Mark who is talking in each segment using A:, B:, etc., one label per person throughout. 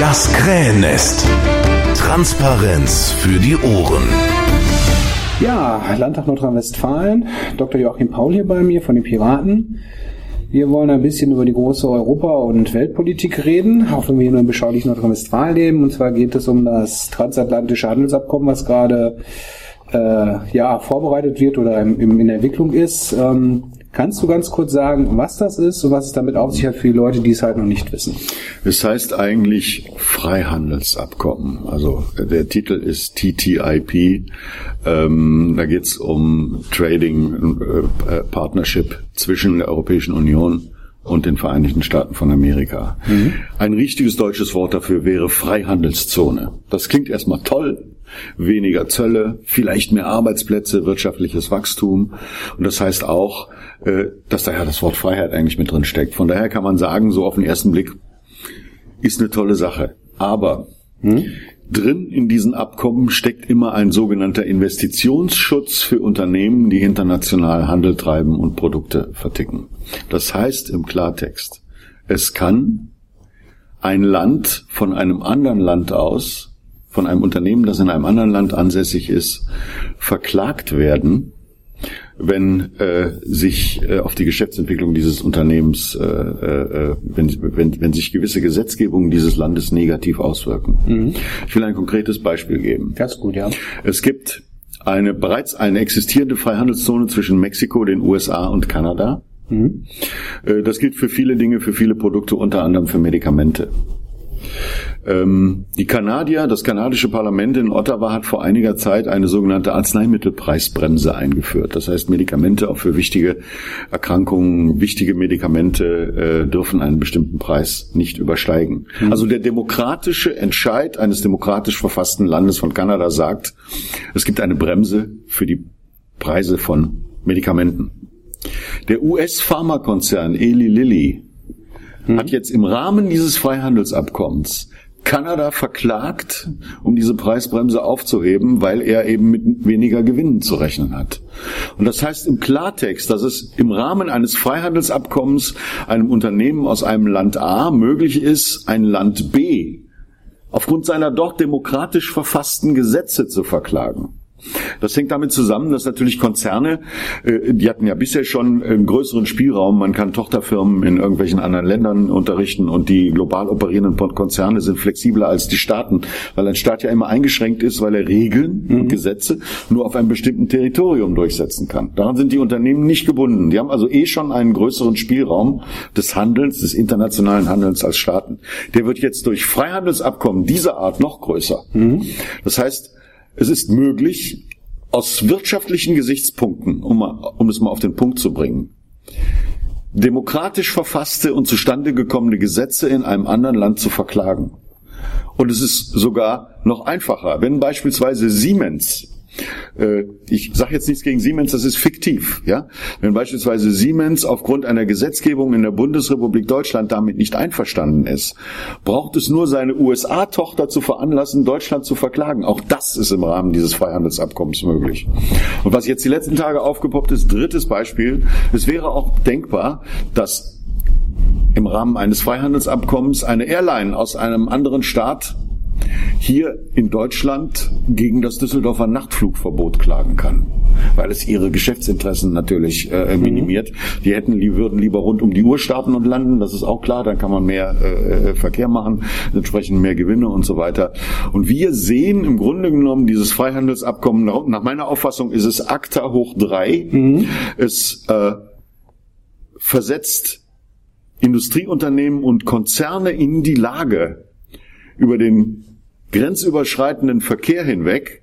A: Das Krähennest. Transparenz für die Ohren.
B: Ja, Landtag Nordrhein-Westfalen. Dr. Joachim Paul hier bei mir von den Piraten. Wir wollen ein bisschen über die große Europa- und Weltpolitik reden, auch wenn wir hier nur im beschaulichen Nordrhein-Westfalen leben. Und zwar geht es um das transatlantische Handelsabkommen, was gerade äh, ja, vorbereitet wird oder im, im, in Entwicklung ist. Ähm, Kannst du ganz kurz sagen, was das ist und was es damit auf sich hat für die Leute, die es halt noch nicht wissen?
C: Es heißt eigentlich Freihandelsabkommen. Also der Titel ist TTIP. Ähm, da geht es um Trading äh, Partnership zwischen der Europäischen Union und den Vereinigten Staaten von Amerika. Mhm. Ein richtiges deutsches Wort dafür wäre Freihandelszone. Das klingt erstmal toll, weniger Zölle, vielleicht mehr Arbeitsplätze, wirtschaftliches Wachstum. Und das heißt auch, äh, dass daher das Wort Freiheit eigentlich mit drin steckt. Von daher kann man sagen, so auf den ersten Blick, ist eine tolle Sache. Aber hm? drin in diesen Abkommen steckt immer ein sogenannter Investitionsschutz für Unternehmen, die international Handel treiben und Produkte verticken. Das heißt im Klartext, es kann ein Land von einem anderen Land aus von einem Unternehmen, das in einem anderen Land ansässig ist, verklagt werden, wenn äh, sich äh, auf die Geschäftsentwicklung dieses Unternehmens, äh, äh, wenn, wenn, wenn sich gewisse Gesetzgebungen dieses Landes negativ auswirken. Mhm. Ich will ein konkretes Beispiel geben.
B: Ist gut, ja.
C: Es gibt eine bereits eine existierende Freihandelszone zwischen Mexiko, den USA und Kanada. Mhm. Äh, das gilt für viele Dinge, für viele Produkte, unter anderem für Medikamente. Ähm, die Kanadier, das kanadische Parlament in Ottawa hat vor einiger Zeit eine sogenannte Arzneimittelpreisbremse eingeführt. Das heißt, Medikamente auch für wichtige Erkrankungen, wichtige Medikamente äh, dürfen einen bestimmten Preis nicht übersteigen. Mhm. Also der demokratische Entscheid eines demokratisch verfassten Landes von Kanada sagt, es gibt eine Bremse für die Preise von Medikamenten. Der US-Pharmakonzern Eli Lilly hat mhm. jetzt im Rahmen dieses Freihandelsabkommens Kanada verklagt, um diese Preisbremse aufzuheben, weil er eben mit weniger Gewinnen zu rechnen hat. Und das heißt im Klartext, dass es im Rahmen eines Freihandelsabkommens einem Unternehmen aus einem Land A möglich ist, ein Land B aufgrund seiner doch demokratisch verfassten Gesetze zu verklagen. Das hängt damit zusammen, dass natürlich Konzerne, äh, die hatten ja bisher schon einen größeren Spielraum. Man kann Tochterfirmen in irgendwelchen anderen Ländern unterrichten und die global operierenden Konzerne sind flexibler als die Staaten, weil ein Staat ja immer eingeschränkt ist, weil er Regeln mhm. und Gesetze nur auf einem bestimmten Territorium durchsetzen kann. Daran sind die Unternehmen nicht gebunden. Die haben also eh schon einen größeren Spielraum des Handelns, des internationalen Handelns als Staaten. Der wird jetzt durch Freihandelsabkommen dieser Art noch größer. Mhm. Das heißt, es ist möglich, aus wirtschaftlichen Gesichtspunkten, um, um es mal auf den Punkt zu bringen, demokratisch verfasste und zustande gekommene Gesetze in einem anderen Land zu verklagen. Und es ist sogar noch einfacher, wenn beispielsweise Siemens ich sage jetzt nichts gegen Siemens, das ist fiktiv. Ja? Wenn beispielsweise Siemens aufgrund einer Gesetzgebung in der Bundesrepublik Deutschland damit nicht einverstanden ist, braucht es nur seine USA-Tochter zu veranlassen, Deutschland zu verklagen. Auch das ist im Rahmen dieses Freihandelsabkommens möglich. Und was jetzt die letzten Tage aufgepoppt ist, drittes Beispiel, es wäre auch denkbar, dass im Rahmen eines Freihandelsabkommens eine Airline aus einem anderen Staat hier in Deutschland gegen das Düsseldorfer Nachtflugverbot klagen kann, weil es ihre Geschäftsinteressen natürlich äh, mhm. minimiert. Die hätten, die würden lieber rund um die Uhr starten und landen, das ist auch klar, dann kann man mehr äh, Verkehr machen, entsprechend mehr Gewinne und so weiter. Und wir sehen im Grunde genommen dieses Freihandelsabkommen, nach meiner Auffassung ist es ACTA hoch drei. Mhm. Es äh, versetzt Industrieunternehmen und Konzerne in die Lage, über den grenzüberschreitenden Verkehr hinweg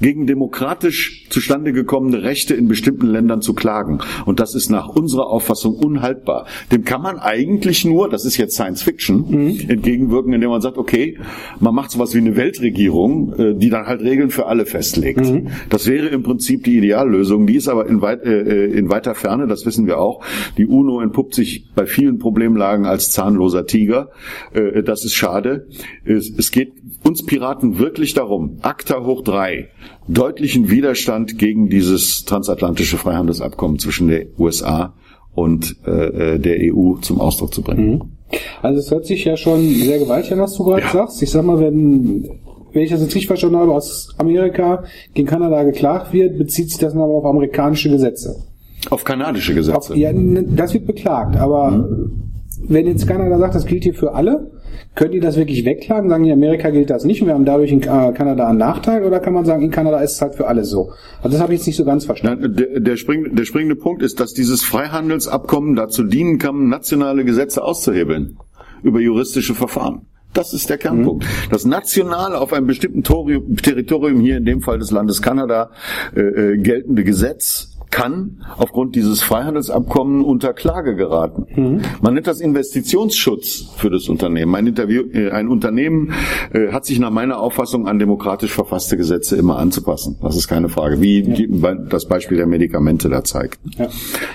C: gegen demokratisch zustande gekommene Rechte in bestimmten Ländern zu klagen. Und das ist nach unserer Auffassung unhaltbar. Dem kann man eigentlich nur, das ist jetzt Science Fiction, mhm. entgegenwirken, indem man sagt, okay, man macht sowas wie eine Weltregierung, äh, die dann halt Regeln für alle festlegt. Mhm. Das wäre im Prinzip die Ideallösung. Die ist aber in, weit, äh, äh, in weiter Ferne, das wissen wir auch. Die UNO entpuppt sich bei vielen Problemlagen als zahnloser Tiger. Äh, das ist schade. Es, es geht uns Piraten wirklich darum, ACTA hoch drei, deutlichen Widerstand gegen dieses transatlantische Freihandelsabkommen zwischen der USA und äh, der EU zum Ausdruck zu bringen. Mhm.
B: Also es hört sich ja schon sehr gewaltig an, was du gerade ja. sagst. Ich sag mal, wenn, wenn ich das jetzt richtig verstanden habe, aus Amerika gegen Kanada geklagt wird, bezieht sich das dann aber auf amerikanische Gesetze.
C: Auf kanadische Gesetze?
B: Auf, ja, das wird beklagt, aber mhm. wenn jetzt Kanada sagt, das gilt hier für alle, können die das wirklich wegklagen? Sagen in Amerika gilt das nicht und wir haben dadurch in äh, Kanada einen Nachteil? Oder kann man sagen, in Kanada ist es halt für alle so? Also das habe ich jetzt nicht so ganz verstanden.
C: Der, der, springende, der springende Punkt ist, dass dieses Freihandelsabkommen dazu dienen kann, nationale Gesetze auszuhebeln über juristische Verfahren. Das ist der Kernpunkt. Mhm. Das national auf einem bestimmten Territorium, hier in dem Fall des Landes Kanada, äh, äh, geltende Gesetz kann aufgrund dieses Freihandelsabkommens unter Klage geraten. Mhm. Man nennt das Investitionsschutz für das Unternehmen. Ein, äh, ein Unternehmen äh, hat sich nach meiner Auffassung an demokratisch verfasste Gesetze immer anzupassen. Das ist keine Frage, wie ja. das Beispiel der Medikamente da zeigt. Ja.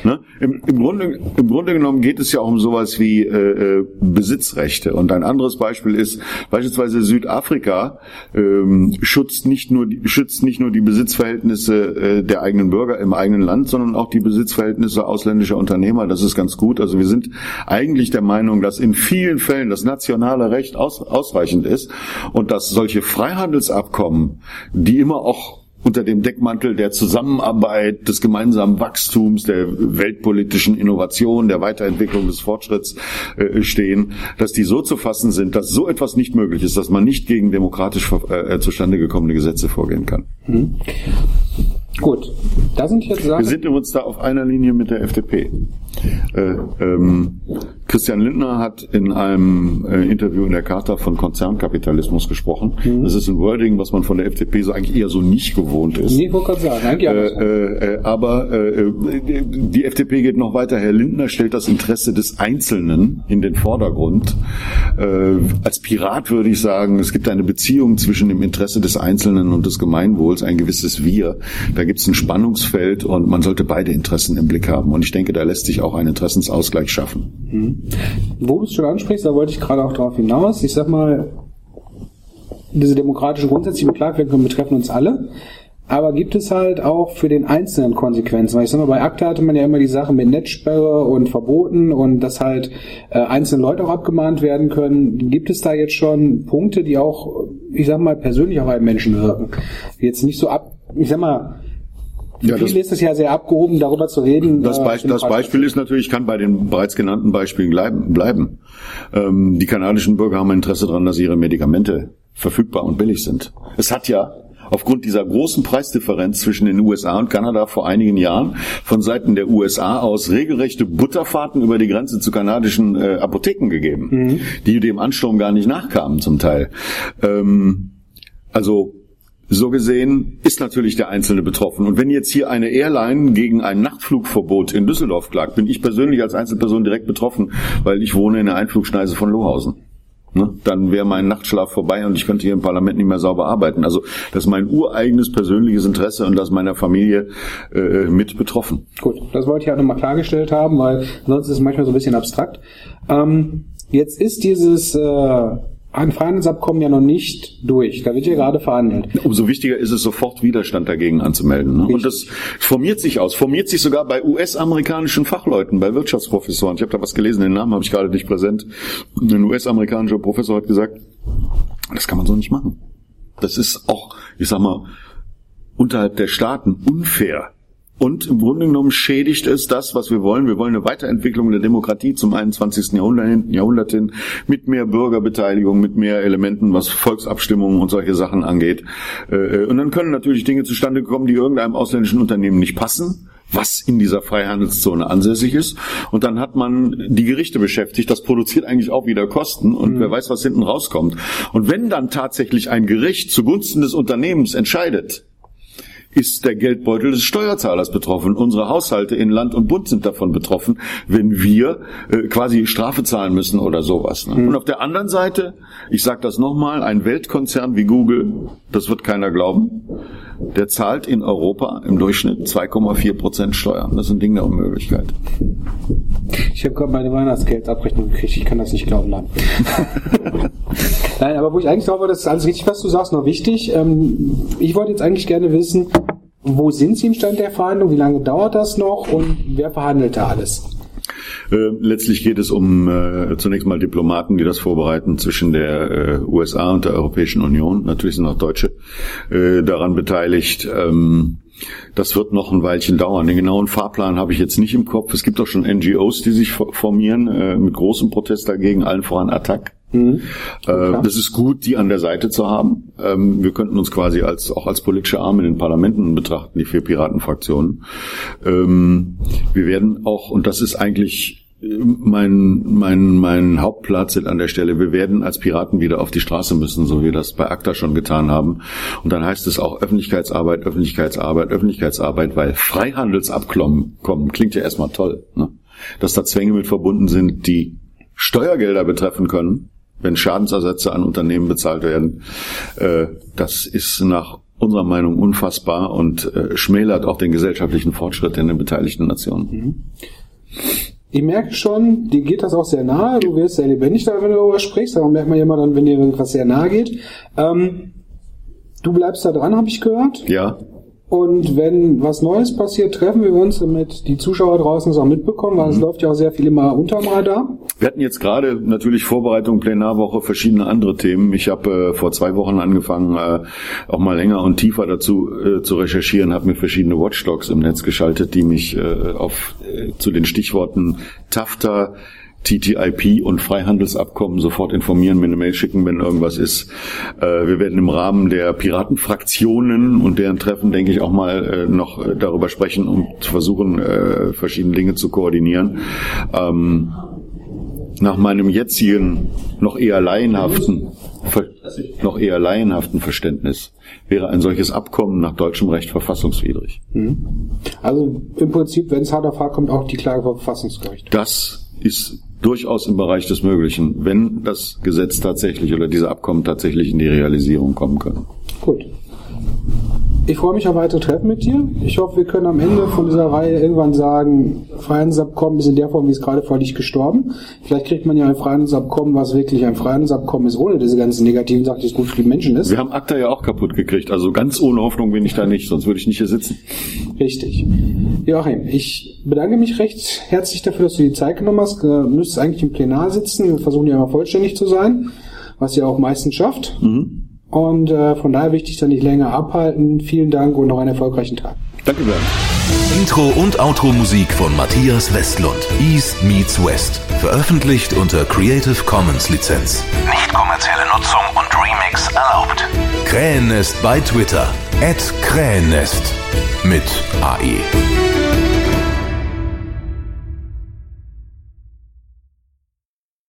C: Ne? Im, Im, Grunde, Im Grunde genommen geht es ja auch um sowas wie äh, äh Besitzrechte. Und ein anderes Beispiel ist beispielsweise Südafrika ähm, schützt nicht nur die, schützt nicht nur die Besitzverhältnisse äh, der eigenen Bürger im eigenen Land, sondern auch die Besitzverhältnisse ausländischer Unternehmer. Das ist ganz gut. Also wir sind eigentlich der Meinung, dass in vielen Fällen das nationale Recht aus, ausreichend ist und dass solche Freihandelsabkommen, die immer auch unter dem Deckmantel der Zusammenarbeit, des gemeinsamen Wachstums, der weltpolitischen Innovation, der Weiterentwicklung des Fortschritts äh, stehen, dass die so zu fassen sind, dass so etwas nicht möglich ist, dass man nicht gegen demokratisch äh, zustande gekommene Gesetze vorgehen kann. Mhm.
B: Gut, da sind jetzt Sachen.
C: Wir sind übrigens da auf einer Linie mit der FDP. Äh, ähm, Christian Lindner hat in einem äh, Interview in der Charta von Konzernkapitalismus gesprochen. Mhm. Das ist ein Wording, was man von der FDP so eigentlich eher so nicht gewohnt ist. Nee, wollte sagen, eigentlich äh, äh, äh, aber äh, die FDP geht noch weiter. Herr Lindner stellt das Interesse des Einzelnen in den Vordergrund. Äh, als Pirat würde ich sagen, es gibt eine Beziehung zwischen dem Interesse des Einzelnen und des Gemeinwohls, ein gewisses Wir. Da gibt es ein Spannungsfeld und man sollte beide Interessen im Blick haben. Und ich denke, da lässt sich auch ein Interessensausgleich schaffen.
B: Mhm. Wo du es schon ansprichst, da wollte ich gerade auch darauf hinaus. Ich sag mal, diese demokratischen Grundsätze, die beklagt werden können, betreffen uns alle. Aber gibt es halt auch für den Einzelnen Konsequenzen? Weil ich sag mal, bei ACTA hatte man ja immer die Sache mit Netzsperre und Verboten und dass halt äh, einzelne Leute auch abgemahnt werden können. Gibt es da jetzt schon Punkte, die auch, ich sag mal, persönlich auf einen Menschen wirken? Jetzt nicht so ab, ich sag mal, ja, Viel ist es ja sehr abgehoben, darüber zu reden.
C: Das, Be äh, das Beispiel ist natürlich, ich kann bei den bereits genannten Beispielen bleiben. bleiben. Ähm, die kanadischen Bürger haben Interesse daran, dass ihre Medikamente verfügbar und billig sind. Es hat ja aufgrund dieser großen Preisdifferenz zwischen den USA und Kanada vor einigen Jahren von Seiten der USA aus regelrechte Butterfahrten über die Grenze zu kanadischen äh, Apotheken gegeben, mhm. die dem Ansturm gar nicht nachkamen zum Teil. Ähm, also so gesehen ist natürlich der Einzelne betroffen. Und wenn jetzt hier eine Airline gegen ein Nachtflugverbot in Düsseldorf klagt, bin ich persönlich als Einzelperson direkt betroffen, weil ich wohne in der Einflugschneise von Lohausen. Ne? Dann wäre mein Nachtschlaf vorbei und ich könnte hier im Parlament nicht mehr sauber arbeiten. Also das ist mein ureigenes persönliches Interesse und das meiner Familie äh, mit betroffen.
B: Gut, das wollte ich auch nochmal klargestellt haben, weil sonst ist es manchmal so ein bisschen abstrakt. Ähm, jetzt ist dieses äh, ein Freihandelsabkommen ja noch nicht durch. Da wird ja gerade verhandelt.
C: Umso wichtiger ist es, sofort Widerstand dagegen anzumelden. Ne? Und das formiert sich aus. Formiert sich sogar bei US-amerikanischen Fachleuten, bei Wirtschaftsprofessoren. Ich habe da was gelesen, den Namen habe ich gerade nicht präsent. Ein US-amerikanischer Professor hat gesagt, das kann man so nicht machen. Das ist auch, ich sag mal, unterhalb der Staaten unfair und im Grunde genommen schädigt es das, was wir wollen. Wir wollen eine Weiterentwicklung der Demokratie zum 21. Jahrhundert, Jahrhundert hin, mit mehr Bürgerbeteiligung, mit mehr Elementen, was Volksabstimmungen und solche Sachen angeht. Äh, und dann können natürlich Dinge zustande kommen, die irgendeinem ausländischen Unternehmen nicht passen was in dieser Freihandelszone ansässig ist. Und dann hat man die Gerichte beschäftigt. Das produziert eigentlich auch wieder Kosten und mhm. wer weiß, was hinten rauskommt. Und wenn dann tatsächlich ein Gericht zugunsten des Unternehmens entscheidet, ist der Geldbeutel des Steuerzahlers betroffen. Unsere Haushalte in Land und Bund sind davon betroffen, wenn wir äh, quasi Strafe zahlen müssen oder sowas. Ne? Mhm. Und auf der anderen Seite, ich sage das nochmal, ein Weltkonzern wie Google, das wird keiner glauben, der zahlt in Europa im Durchschnitt 2,4 Prozent Steuern. Das ist ein Ding der Unmöglichkeit.
B: Ich habe gerade meine Weihnachtsgeldabrechnung gekriegt. Ich kann das nicht glauben. Nein. aber wo ich eigentlich glaube, das ist alles richtig, was du sagst, noch wichtig. Ähm, ich wollte jetzt eigentlich gerne wissen, wo sind Sie im Stand der Verhandlung? Wie lange dauert das noch? Und wer verhandelt da alles?
C: Äh, letztlich geht es um äh, zunächst mal Diplomaten, die das vorbereiten zwischen der äh, USA und der Europäischen Union. Natürlich sind auch Deutsche äh, daran beteiligt. Ähm, das wird noch ein Weilchen dauern. Den genauen Fahrplan habe ich jetzt nicht im Kopf. Es gibt auch schon NGOs, die sich formieren äh, mit großem Protest dagegen, allen voran Attac. Mhm. Äh, das ist gut, die an der Seite zu haben. Ähm, wir könnten uns quasi als auch als politische Arme in den Parlamenten betrachten, die vier Piratenfraktionen. Ähm, wir werden auch, und das ist eigentlich mein, mein, mein Hauptplatz an der Stelle. Wir werden als Piraten wieder auf die Straße müssen, so wie wir das bei ACTA schon getan haben. Und dann heißt es auch Öffentlichkeitsarbeit, Öffentlichkeitsarbeit, Öffentlichkeitsarbeit, weil Freihandelsabkommen kommen, klingt ja erstmal toll. Ne? Dass da Zwänge mit verbunden sind, die Steuergelder betreffen können, wenn Schadensersätze an Unternehmen bezahlt werden. Äh, das ist nach unserer Meinung unfassbar und äh, schmälert auch den gesellschaftlichen Fortschritt in den beteiligten Nationen. Mhm.
B: Ich merke schon, dir geht das auch sehr nahe, du wirst sehr lebendig da, wenn du darüber sprichst, aber merkt man ja immer dann, wenn dir irgendwas sehr nahe geht. Ähm, du bleibst da dran, habe ich gehört.
C: Ja.
B: Und wenn was Neues passiert, treffen wir uns, damit die Zuschauer draußen es auch mitbekommen, weil mhm. es läuft ja auch sehr viel immer unterm Radar.
C: Wir hatten jetzt gerade natürlich Vorbereitung, Plenarwoche, verschiedene andere Themen. Ich habe äh, vor zwei Wochen angefangen, äh, auch mal länger und tiefer dazu äh, zu recherchieren, habe mir verschiedene Watchdogs im Netz geschaltet, die mich äh, auf äh, zu den Stichworten TAFTA, TTIP und Freihandelsabkommen sofort informieren, mir eine Mail schicken, wenn irgendwas ist. Äh, wir werden im Rahmen der Piratenfraktionen und deren Treffen, denke ich, auch mal äh, noch äh, darüber sprechen und versuchen, äh, verschiedene Dinge zu koordinieren. Ähm, nach meinem jetzigen, noch eher laienhaften, noch eher laienhaften Verständnis wäre ein solches Abkommen nach deutschem Recht verfassungswidrig.
B: Mhm. Also im Prinzip, wenn es hart auf hart kommt, auch die Klage vor Verfassungsgericht.
C: Das ist durchaus im Bereich des Möglichen, wenn das Gesetz tatsächlich oder diese Abkommen tatsächlich in die Realisierung kommen können.
B: Gut. Ich freue mich auf weitere Treffen mit dir. Ich hoffe, wir können am Ende von dieser Reihe irgendwann sagen, Freihandelsabkommen ist in der Form, wie es gerade vorliegt, gestorben. Vielleicht kriegt man ja ein Freihandelsabkommen, was wirklich ein Freihandelsabkommen ist, ohne diese ganzen negativen Sachen, die es gut für die Menschen ist.
C: Wir haben ACTA ja auch kaputt gekriegt. Also ganz ohne Hoffnung bin ich da nicht, sonst würde ich nicht hier sitzen.
B: Richtig. Joachim, ich bedanke mich recht herzlich dafür, dass du die Zeit genommen hast. Du müsstest eigentlich im Plenar sitzen. Wir versuchen ja immer vollständig zu sein, was ihr auch meistens schafft. Mhm. Und äh, von daher möchte ich da nicht länger abhalten. Vielen Dank und noch einen erfolgreichen Tag.
C: Danke, Bernd.
A: Intro und Outro-Musik von Matthias Westlund. East meets West. Veröffentlicht unter Creative Commons Lizenz. Nicht kommerzielle Nutzung und Remix erlaubt. Krähennest bei Twitter. At Krähennest. Mit AE.